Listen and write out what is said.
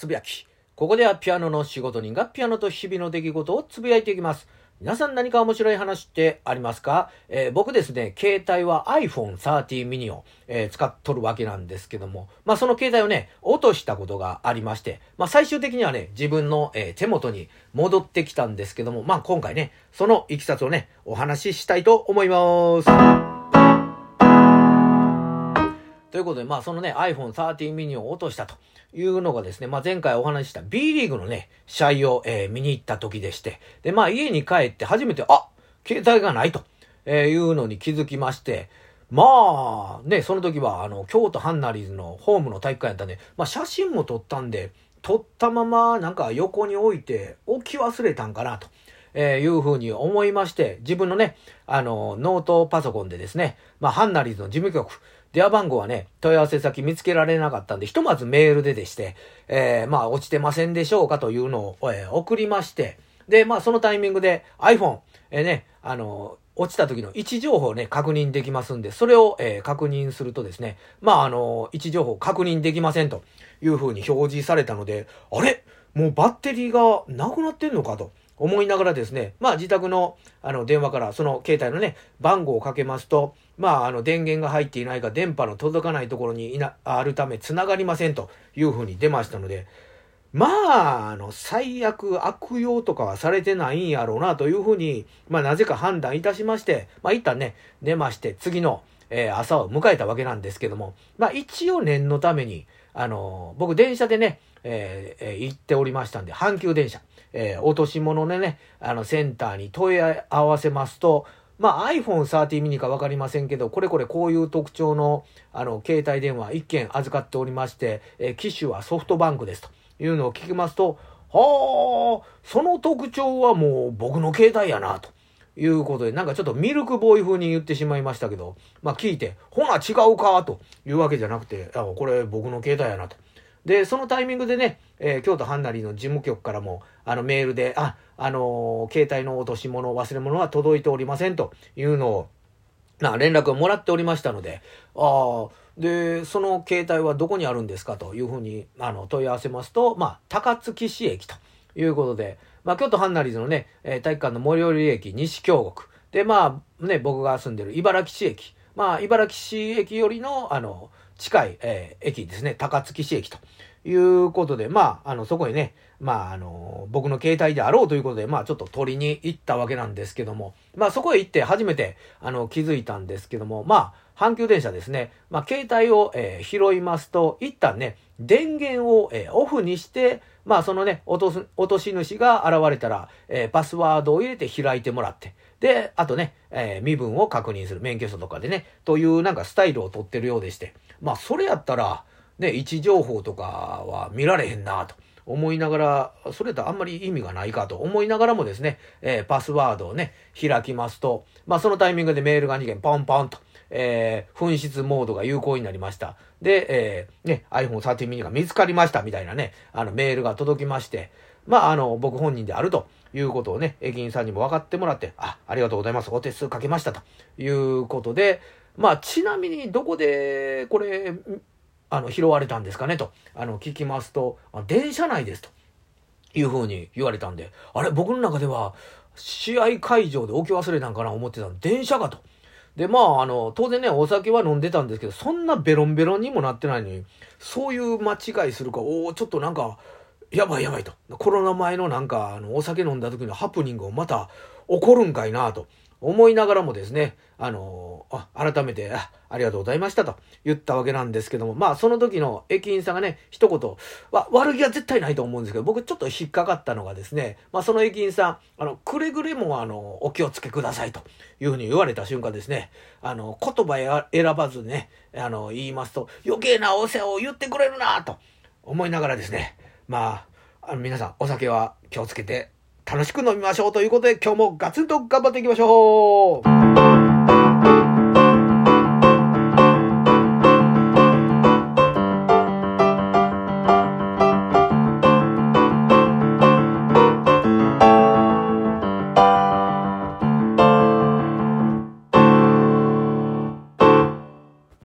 つぶやき。ここではピアノの仕事人がピアノと日々の出来事をつぶやいていきます。皆さん何か面白い話ってありますか、えー、僕ですね、携帯は iPhone 13 mini を、えー、使っとるわけなんですけども、まあその携帯をね、落としたことがありまして、まあ最終的にはね、自分の、えー、手元に戻ってきたんですけども、まあ今回ね、そのいきさつをね、お話ししたいと思います。ということで、まあそのね、iPhone 13 mini を落としたというのがですね、まあ前回お話しした B リーグのね、試合を、えー、見に行った時でして、で、まあ家に帰って初めて、あ携帯がないと、いうのに気づきまして、まあ、ね、その時は、あの、京都ハンナリーズのホームの体育館やったんで、まあ写真も撮ったんで、撮ったままなんか横に置いて置き忘れたんかなと。いうふうに思いまして、自分のね、あの、ノートパソコンでですね、まあ、ハンナリーズの事務局、電話番号はね、問い合わせ先見つけられなかったんで、ひとまずメールででして、えー、まあ、落ちてませんでしょうかというのを、えー、送りまして、で、まあ、そのタイミングで iPhone、えー、ね、あの、落ちた時の位置情報をね、確認できますんで、それを、えー、確認するとですね、まあ、あの、位置情報確認できませんというふうに表示されたので、あれ？もうバッテリーがなくなってんのかと。思いながらですね、まあ自宅のあの電話からその携帯のね、番号をかけますと、まああの電源が入っていないか電波の届かないところにいなあるため繋がりませんというふうに出ましたので、まあ、あの、最悪悪用とかはされてないんやろうなというふうに、まあなぜか判断いたしまして、まあ一旦ね、寝まして、次の、えー、朝を迎えたわけなんですけども、まあ一応念のために、あのー、僕電車でね、えー、行っておりましたんで、阪急電車。えー、落とし物でね、あの、センターに問い合わせますと、まあ iPhone 13 mini かわかりませんけど、これこれこういう特徴の、あの、携帯電話1件預かっておりまして、えー、機種はソフトバンクですというのを聞きますと、はあ、その特徴はもう僕の携帯やな、ということで、なんかちょっとミルクボーイ風に言ってしまいましたけど、まあ聞いて、ほな違うか、というわけじゃなくて、これ僕の携帯やな、と。で、そのタイミングでね、えー、京都ハンナリーの事務局からも、あのメールで、あ、あのー、携帯の落とし物、忘れ物は届いておりませんというのを、な、連絡をもらっておりましたので、ああ、で、その携帯はどこにあるんですかというふうに、あの、問い合わせますと、まあ、高槻市駅ということで、まあ、京都ハンナリーズのね、えー、体育館の最寄り駅、西京極。で、まあ、ね、僕が住んでる茨城市駅。まあ、茨城市駅よりの、あの、近い、えー、駅ですね、高槻市駅ということで、まあ、あの、そこにね、まあ、あの、僕の携帯であろうということで、まあ、ちょっと取りに行ったわけなんですけども、まあ、そこへ行って初めて、あの、気づいたんですけども、まあ、阪急電車ですね、まあ、携帯を、えー、拾いますと、一旦ね、電源を、えー、オフにして、まあ、そのね、落とす、落とし主が現れたら、えー、パスワードを入れて開いてもらって、で、あとね、えー、身分を確認する。免許証とかでね、というなんかスタイルを取ってるようでして。まあ、それやったら、ね、位置情報とかは見られへんなと。思いながら、それとあんまり意味がないかと思いながらもですね、えー、パスワードをね、開きますと、まあそのタイミングでメールが2件ポンポンと、えー、紛失モードが有効になりました。で、えー、ね、iPhone 13 mini が見つかりましたみたいなね、あのメールが届きまして、まああの、僕本人であるということをね、駅員さんにも分かってもらって、あ、ありがとうございます。お手数かけましたということで、まあちなみにどこでこれ、あの、拾われたんですかねと、あの、聞きますと、電車内ですと。いうふうに言われたんで、あれ、僕の中では、試合会場で置き忘れたんかな思ってたの、電車かと。で、まあ、あの、当然ね、お酒は飲んでたんですけど、そんなベロンベロンにもなってないのに、そういう間違いするか、おおちょっとなんか、やばいやばいと。コロナ前のなんか、あの、お酒飲んだ時のハプニングをまた起こるんかいなと。思いながらもですね、あのあ、改めてあ、ありがとうございましたと。言ったわけなんですけども、まあその時の駅員さんがね、一言、わ、悪気は絶対ないと思うんですけど、僕ちょっと引っかかったのがですね、まあその駅員さん、あの、くれぐれもあの、お気をつけくださいと。いうふうに言われた瞬間ですね、あの、言葉や選ばずね、あの、言いますと、余計なお世話を言ってくれるなと。思いながらですね、まあ、あの皆さんお酒は気をつけて楽しく飲みましょうということで今日もガツンと頑張っていきましょう。